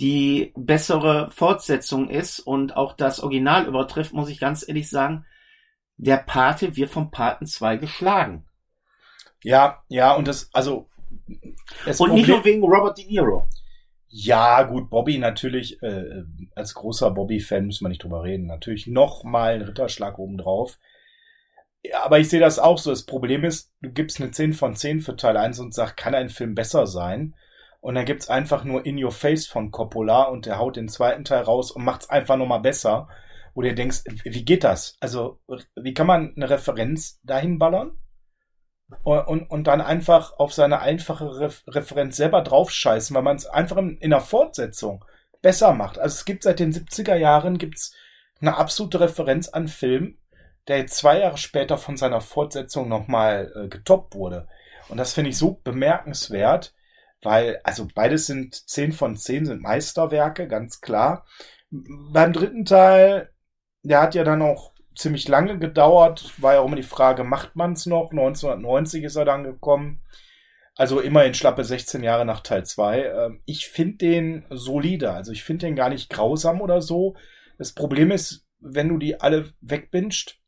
die bessere Fortsetzung ist und auch das Original übertrifft, muss ich ganz ehrlich sagen, der Pate wird vom Paten 2 geschlagen. ja, ja, und das, also das und nicht Problem- nur wegen Robert De Niro. Ja, gut, Bobby natürlich, äh, als großer Bobby-Fan muss man nicht drüber reden. Natürlich noch mal ein Ritterschlag obendrauf. Ja, aber ich sehe das auch so. Das Problem ist, du gibst eine 10 von 10 für Teil 1 und sagst, kann ein Film besser sein? Und dann gibt's einfach nur In Your Face von Coppola und der haut den zweiten Teil raus und macht's einfach nochmal besser. Wo du denkst, wie geht das? Also, wie kann man eine Referenz dahin ballern? Und, und, dann einfach auf seine einfache Re Referenz selber draufscheißen, weil man es einfach in, in der Fortsetzung besser macht. Also es gibt seit den 70er Jahren gibt's eine absolute Referenz an Film, der jetzt zwei Jahre später von seiner Fortsetzung nochmal äh, getoppt wurde. Und das finde ich so bemerkenswert, weil, also beides sind zehn von zehn sind Meisterwerke, ganz klar. Beim dritten Teil, der hat ja dann auch ziemlich lange gedauert, war ja auch immer die Frage, macht man es noch? 1990 ist er dann gekommen. Also immerhin schlappe 16 Jahre nach Teil 2. Ähm, ich finde den solider. Also ich finde den gar nicht grausam oder so. Das Problem ist, wenn du die alle wegbingst,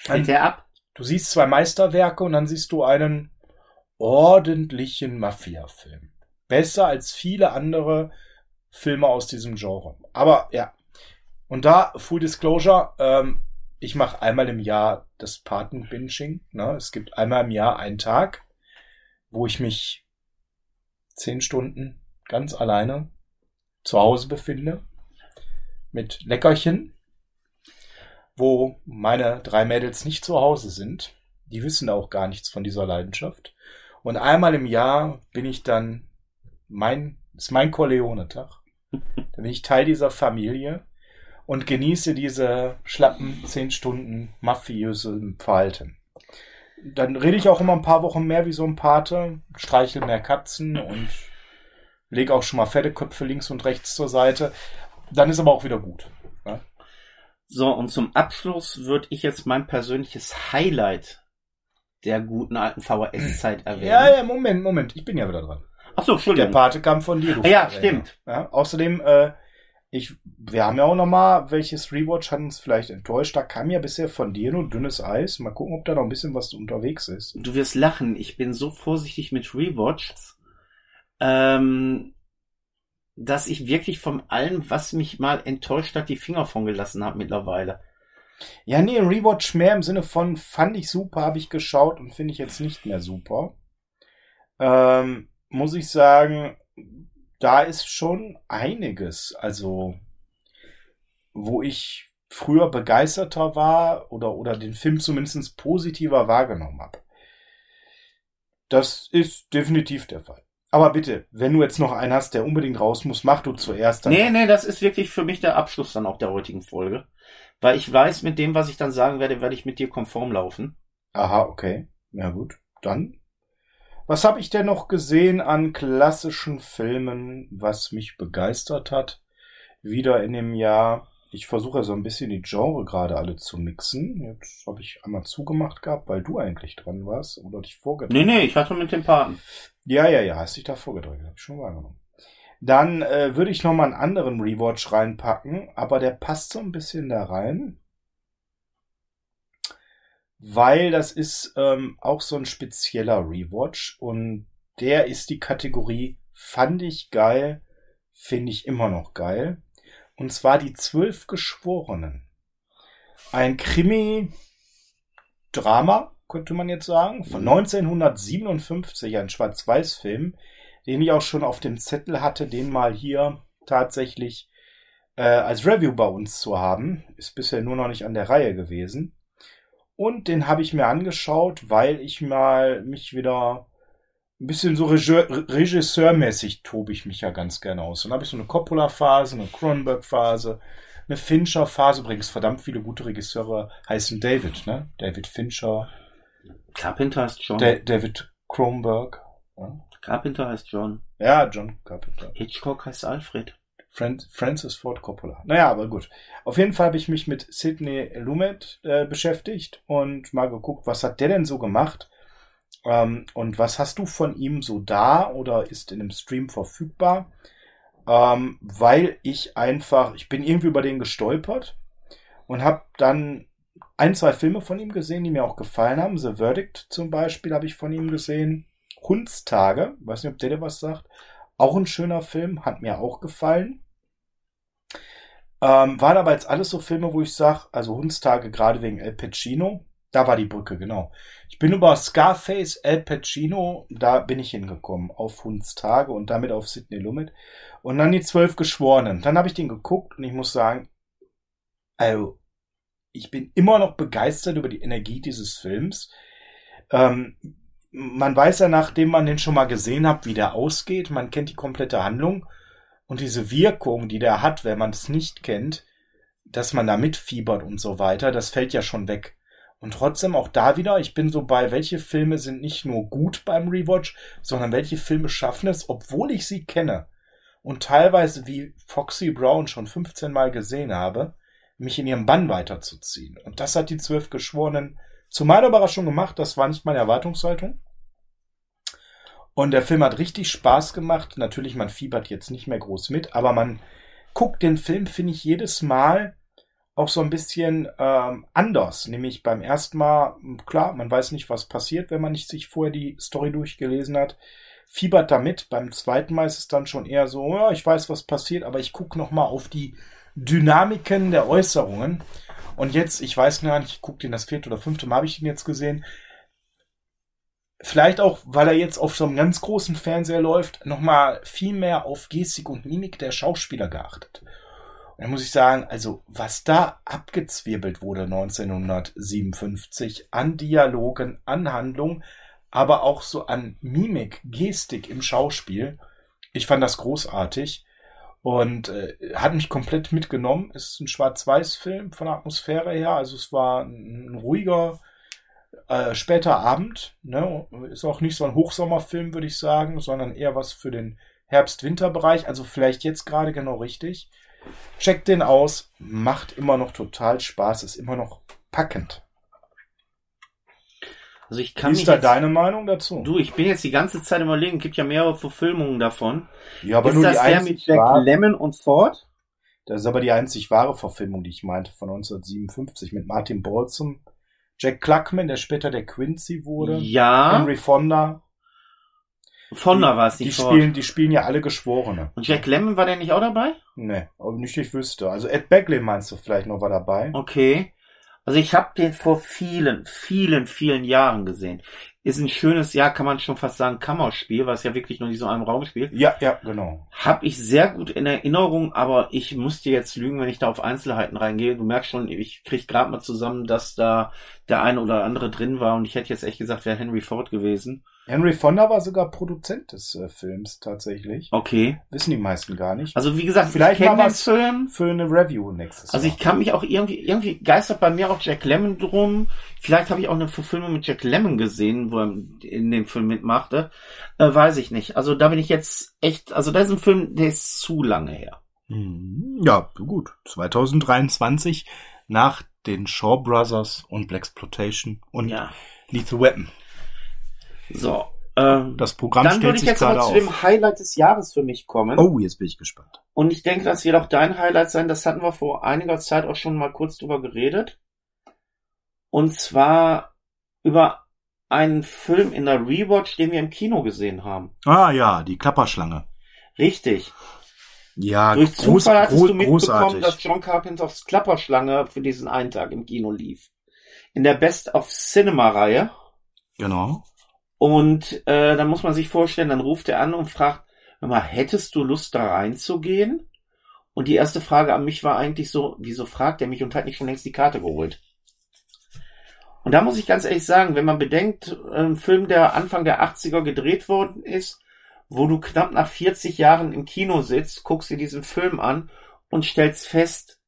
Fällt der ab? Du siehst zwei Meisterwerke und dann siehst du einen ordentlichen Mafia-Film. Besser als viele andere Filme aus diesem Genre. Aber ja. Und da, Full Disclosure, ähm, ich mache einmal im Jahr das Paten-Binging. Ne? Es gibt einmal im Jahr einen Tag, wo ich mich zehn Stunden ganz alleine zu Hause befinde. Mit Leckerchen wo meine drei Mädels nicht zu Hause sind. Die wissen auch gar nichts von dieser Leidenschaft. Und einmal im Jahr bin ich dann mein, ist mein Corleone-Tag. Dann bin ich Teil dieser Familie und genieße diese schlappen zehn Stunden mafiöse Verhalten. Dann rede ich auch immer ein paar Wochen mehr wie so ein Pate, streichel mehr Katzen und lege auch schon mal Pferdeköpfe links und rechts zur Seite. Dann ist aber auch wieder gut. Ja? So, und zum Abschluss würde ich jetzt mein persönliches Highlight der guten alten VHS-Zeit erwähnen. Ja, ja, Moment, Moment, ich bin ja wieder dran. Ach so, Entschuldigung. Der Pate kam von dir. Ah, ja, stimmt. Ja, außerdem, äh, ich, wir haben ja auch noch mal, welches Rewatch hat uns vielleicht enttäuscht. Da kam ja bisher von dir nur dünnes Eis. Mal gucken, ob da noch ein bisschen was unterwegs ist. Du wirst lachen. Ich bin so vorsichtig mit Rewatches, ähm, dass ich wirklich von allem, was mich mal enttäuscht hat, die Finger von gelassen habe mittlerweile. Ja, nee, Rewatch mehr im Sinne von fand ich super, habe ich geschaut und finde ich jetzt nicht mehr super. Ähm, muss ich sagen, da ist schon einiges. Also, wo ich früher begeisterter war oder, oder den Film zumindest positiver wahrgenommen habe. Das ist definitiv der Fall. Aber bitte, wenn du jetzt noch einen hast, der unbedingt raus muss, mach du zuerst. Dann Nee, nee, das ist wirklich für mich der Abschluss dann auch der heutigen Folge. Weil ich weiß, mit dem, was ich dann sagen werde, werde ich mit dir konform laufen. Aha, okay. Ja gut, dann. Was habe ich denn noch gesehen an klassischen Filmen, was mich begeistert hat? Wieder in dem Jahr. Ich versuche so ein bisschen die Genre gerade alle zu mixen. Jetzt habe ich einmal zugemacht gehabt, weil du eigentlich dran warst oder dich vorgedrückt. Nee, nee, ich hatte mit dem Paten. Ja, ja, ja, hast dich da vorgedrückt, habe ich schon wahrgenommen. Dann äh, würde ich noch mal einen anderen Rewatch reinpacken, aber der passt so ein bisschen da rein, weil das ist ähm, auch so ein spezieller Rewatch und der ist die Kategorie fand ich geil, finde ich immer noch geil. Und zwar die Zwölf Geschworenen. Ein Krimi-Drama, könnte man jetzt sagen, von 1957, ein Schwarz-Weiß-Film, den ich auch schon auf dem Zettel hatte, den mal hier tatsächlich äh, als Review bei uns zu haben. Ist bisher nur noch nicht an der Reihe gewesen. Und den habe ich mir angeschaut, weil ich mal mich wieder ein bisschen so Regisseur, regisseurmäßig tobe ich mich ja ganz gerne aus. Dann habe ich so eine Coppola-Phase, eine Cronenberg-Phase, eine Fincher-Phase. Übrigens, verdammt viele gute Regisseure heißen David, ne? David Fincher, Carpenter heißt John. Da David Cronenberg. Ja? Carpenter heißt John. ja, John Carpenter. Hitchcock heißt Alfred. Fran Francis Ford Coppola. Naja, aber gut. Auf jeden Fall habe ich mich mit Sidney Lumet äh, beschäftigt und mal geguckt, was hat der denn so gemacht? Ähm, und was hast du von ihm so da oder ist in dem Stream verfügbar? Ähm, weil ich einfach, ich bin irgendwie über den gestolpert und habe dann ein, zwei Filme von ihm gesehen, die mir auch gefallen haben. The Verdict zum Beispiel habe ich von ihm gesehen. Hundstage, weiß nicht, ob der dir was sagt. Auch ein schöner Film, hat mir auch gefallen. Ähm, waren aber jetzt alles so Filme, wo ich sage, also Hundstage gerade wegen El Pacino, da war die Brücke, genau. Ich bin über Scarface, El Pacino, da bin ich hingekommen, auf Hundstage und damit auf Sidney Lumet. Und dann die Zwölf Geschworenen. Dann habe ich den geguckt und ich muss sagen, also, ich bin immer noch begeistert über die Energie dieses Films. Ähm, man weiß ja, nachdem man den schon mal gesehen hat, wie der ausgeht. Man kennt die komplette Handlung. Und diese Wirkung, die der hat, wenn man es nicht kennt, dass man da mitfiebert und so weiter, das fällt ja schon weg. Und trotzdem auch da wieder, ich bin so bei, welche Filme sind nicht nur gut beim Rewatch, sondern welche Filme schaffen es, obwohl ich sie kenne und teilweise wie Foxy Brown schon 15 Mal gesehen habe, mich in ihrem Bann weiterzuziehen. Und das hat die zwölf Geschworenen zu meiner Überraschung gemacht. Das war nicht meine Erwartungshaltung. Und der Film hat richtig Spaß gemacht. Natürlich, man fiebert jetzt nicht mehr groß mit, aber man guckt den Film, finde ich, jedes Mal auch so ein bisschen ähm, anders. Nämlich beim ersten Mal, klar, man weiß nicht, was passiert, wenn man nicht sich vorher die Story durchgelesen hat. Fiebert damit. Beim zweiten Mal ist es dann schon eher so, ja, ich weiß, was passiert, aber ich gucke nochmal auf die Dynamiken der Äußerungen. Und jetzt, ich weiß gar nicht, ich gucke den das vierte oder fünfte Mal, habe ich ihn jetzt gesehen. Vielleicht auch, weil er jetzt auf so einem ganz großen Fernseher läuft, nochmal viel mehr auf Gestik und Mimik der Schauspieler geachtet. Und dann muss ich sagen, also was da abgezwirbelt wurde 1957 an Dialogen, an Handlung, aber auch so an Mimik, Gestik im Schauspiel, ich fand das großartig und äh, hat mich komplett mitgenommen. Es ist ein Schwarz-Weiß-Film von der Atmosphäre her, also es war ein, ruhiger, äh, später Abend. Ne? Ist auch nicht so ein Hochsommerfilm, würde ich sagen, sondern eher was für den Herbst-Winter-Bereich. Also vielleicht jetzt gerade genau richtig. Checkt den aus, macht immer noch total Spaß, ist immer noch packend. Also ich kann Wie ist da deine Meinung dazu? Du, ich bin jetzt die ganze Zeit überlegen, gibt ja mehrere Verfilmungen davon. Ja, aber ist nur das die der mit Jack wahre, Lemmon und Ford? Das ist aber die einzig wahre Verfilmung, die ich meinte, von 1957 mit Martin Balsam, Jack Cluckman, der später der Quincy wurde, Ja, Henry Fonda. Fonda war es Die nicht Ford. spielen, die spielen ja alle Geschworene. Und Jack Lemmon war der nicht auch dabei? Nee, aber nicht ich wüsste. Also Ed Begley meinst du vielleicht noch war dabei? Okay. Also ich habe den vor vielen, vielen, vielen Jahren gesehen. Ist ein schönes, ja, kann man schon fast sagen, Kammerspiel, was ja wirklich nur in so einem Raum spielt. Ja, ja, genau. Hab ich sehr gut in Erinnerung, aber ich muss dir jetzt lügen, wenn ich da auf Einzelheiten reingehe. Du merkst schon, ich krieg gerade mal zusammen, dass da der eine oder andere drin war und ich hätte jetzt echt gesagt, wäre Henry Ford gewesen. Henry Fonda war sogar Produzent des äh, Films tatsächlich. Okay. Wissen die meisten gar nicht. Also wie gesagt, Vielleicht ich mal den was Film. Für eine Review nächstes Also Jahr. ich kann mich auch irgendwie, irgendwie geistert bei mir auch Jack Lemmon drum. Vielleicht habe ich auch eine Verfilmung mit Jack Lemmon gesehen, wo er in dem Film mitmachte. Äh, weiß ich nicht. Also da bin ich jetzt echt, also da ist ein Film, der ist zu lange her. Hm, Ja, gut. 2023 nach den Shaw Brothers und Blaxploitation und Ja. Lethal Weapon. So. Ähm, Das Programm dann stellt würde ich jetzt gerade aber zu dem Highlight des Jahres für mich kommen. Oh, jetzt bin ich gespannt. Und ich denke, das wird auch dein Highlight sein. Das hatten wir vor einiger Zeit auch schon mal kurz drüber geredet. Und zwar über einen Film in der Rewatch, den wir im Kino gesehen haben. Ah ja, die Klapperschlange. Richtig. Ja, Durch groß, Zufall hattest gro- du mitbekommen, großartig. dass John Carpenters Klapperschlange für diesen einen Tag im Kino lief. In der Best of Cinema Reihe. Genau. Und äh, dann muss man sich vorstellen, dann ruft er an und fragt, mal, hättest du Lust da reinzugehen? Und die erste Frage an mich war eigentlich so, wieso fragt er mich und hat nicht schon längst die Karte geholt? Und da muss ich ganz ehrlich sagen, wenn man bedenkt, ein Film, der Anfang der 80er gedreht worden ist, wo du knapp nach 40 Jahren im Kino sitzt, guckst dir diesen Film an und stellst fest,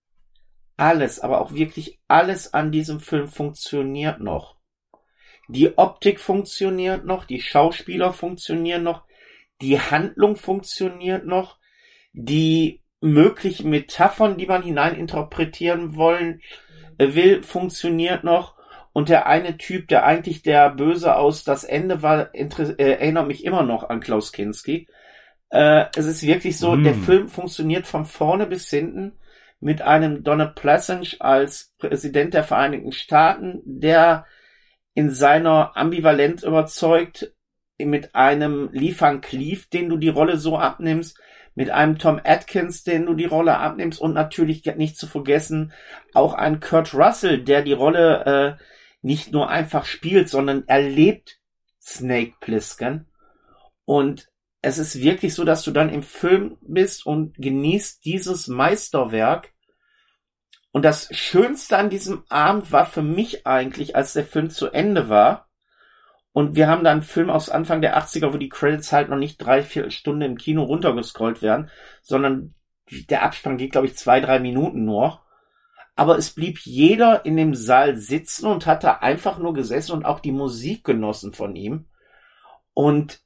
alles, aber auch wirklich alles an diesem Film funktioniert noch. Die Optik funktioniert noch, die Schauspieler funktionieren noch, die Handlung funktioniert noch, die möglichen Metaphern, die man hineininterpretieren wollen äh, will, funktioniert noch. Und der eine Typ, der eigentlich der Böse aus das Ende war, äh, erinnert mich immer noch an Klaus Kinski. Äh, es ist wirklich so, Mm. der Film funktioniert von vorne bis hinten mit einem Donald Pleasence als Präsident der Vereinigten Staaten, der in seiner Ambivalenz überzeugt, mit einem Lee Van Cleef, den du die Rolle so abnimmst, mit einem Tom Atkins, den du die Rolle abnimmst und natürlich nicht zu vergessen auch ein Kurt Russell, der die Rolle äh, nicht nur einfach spielt, sondern erlebt Snake Plissken und es ist wirklich so, dass du dann im Film bist und genießt dieses Meisterwerk. Und das Schönste an diesem Abend war für mich eigentlich, als der Film zu Ende war. Und wir haben dann einen Film aus Anfang der 80er, wo die Credits halt noch nicht drei, vier Stunden im Kino runtergescrollt werden, sondern der Abspann geht, glaube ich, zwei, drei Minuten nur. Aber es blieb jeder in dem Saal sitzen und hatte einfach nur gesessen und auch die Musik genossen von ihm. Und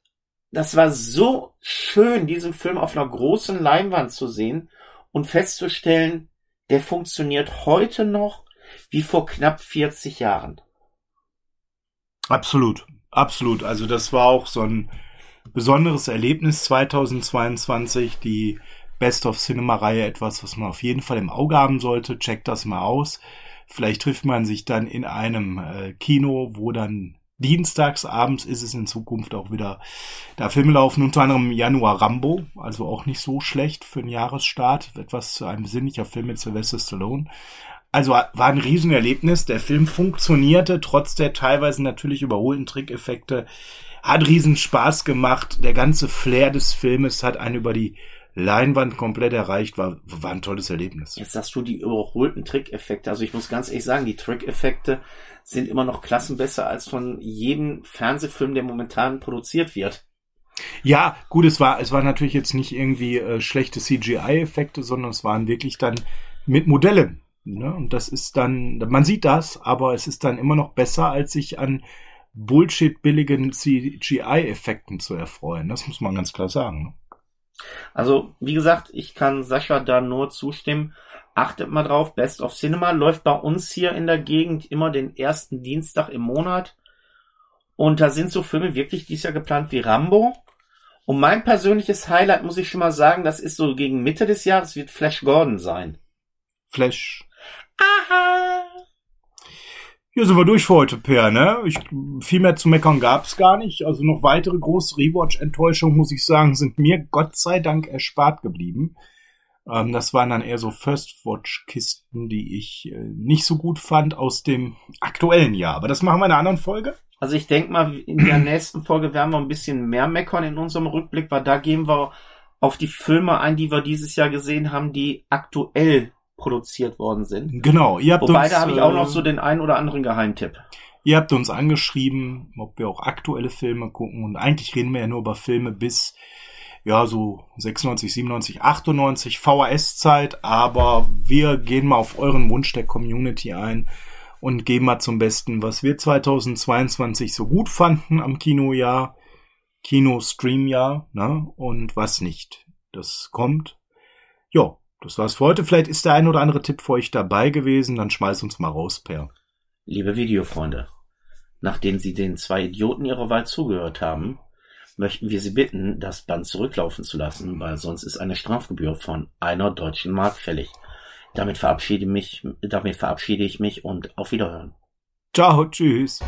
das war so schön, diesen Film auf einer großen Leinwand zu sehen und festzustellen, der funktioniert heute noch wie vor knapp 40 Jahren. Absolut, absolut. Also das war auch so ein besonderes Erlebnis 2022, die Best of Cinema Reihe etwas, was man auf jeden Fall im Auge haben sollte. Checkt das mal aus. Vielleicht trifft man sich dann in einem äh, Kino, wo dann Dienstags abends ist es in Zukunft auch wieder da Filme laufen, unter anderem Januar Rambo, also auch nicht so schlecht für einen Jahresstart, etwas zu einem besinnlicher Film mit Sylvester Stallone. Also war ein Riesenerlebnis. Der Film funktionierte trotz der teilweise natürlich überholten Trickeffekte. Hat riesen Spaß gemacht. Der ganze Flair des Filmes hat einen über die Leinwand komplett erreicht. War, war ein tolles Erlebnis. Jetzt sagst du die überholten Trickeffekte. Also ich muss ganz ehrlich sagen, die Trickeffekte sind immer noch klassenbesser als von jedem Fernsehfilm, der momentan produziert wird. Ja, gut, es war, es war natürlich jetzt nicht irgendwie äh, schlechte CGI-Effekte, sondern es waren wirklich dann mit Modellen. Ne? Und das ist dann, man sieht das, aber es ist dann immer noch besser, als sich an Bullshit-billigen CGI-Effekten zu erfreuen. Das muss man ganz klar sagen. Ne? Also, wie gesagt, ich kann Sascha da nur zustimmen. Achtet mal drauf, Best of Cinema läuft bei uns hier in der Gegend immer den ersten Dienstag im Monat. Und da sind so Filme wirklich dieses Jahr geplant wie Rambo. Und mein persönliches Highlight, muss ich schon mal sagen, das ist so gegen Mitte des Jahres, wird Flash Gordon sein. Flash. Aha. Hier sind wir durch für heute, Per, ne? Ich, viel mehr zu meckern gab's gar nicht. Also noch weitere große Rewatch-Enttäuschungen, muss ich sagen, sind mir Gott sei Dank erspart geblieben. Ähm, das waren dann eher so First-Watch-Kisten, die ich äh, nicht so gut fand aus dem aktuellen Jahr. Aber das machen wir in einer anderen Folge. Also ich denke mal, in der nächsten Folge werden wir ein bisschen mehr meckern in unserem Rückblick, weil da gehen wir auf die Filme ein, die wir dieses Jahr gesehen haben, die aktuell produziert worden sind. Genau. Ihr habt Wobei, uns, da habe ich auch noch äh, so den einen oder anderen Geheimtipp. Ihr habt uns angeschrieben, ob wir auch aktuelle Filme gucken. Und eigentlich reden wir ja nur über Filme bis ja, so 96, 97, 98 VHS-Zeit, aber wir gehen mal auf euren Wunsch der Community ein und geben mal zum Besten, was wir 2022 so gut fanden am Kinojahr, Kino-Stream-Jahr, ne, und was nicht. Das kommt. Ja, das war's für heute. Vielleicht ist der ein oder andere Tipp für euch dabei gewesen, dann schmeiß uns mal raus, Per. Liebe Videofreunde, nachdem Sie den zwei Idioten Ihrer Wahl zugehört haben, möchten wir Sie bitten, das Band zurücklaufen zu lassen, weil sonst ist eine Strafgebühr von einer deutschen Mark fällig. Damit verabschiede, mich, damit verabschiede ich mich und auf Wiederhören. Ciao, tschüss.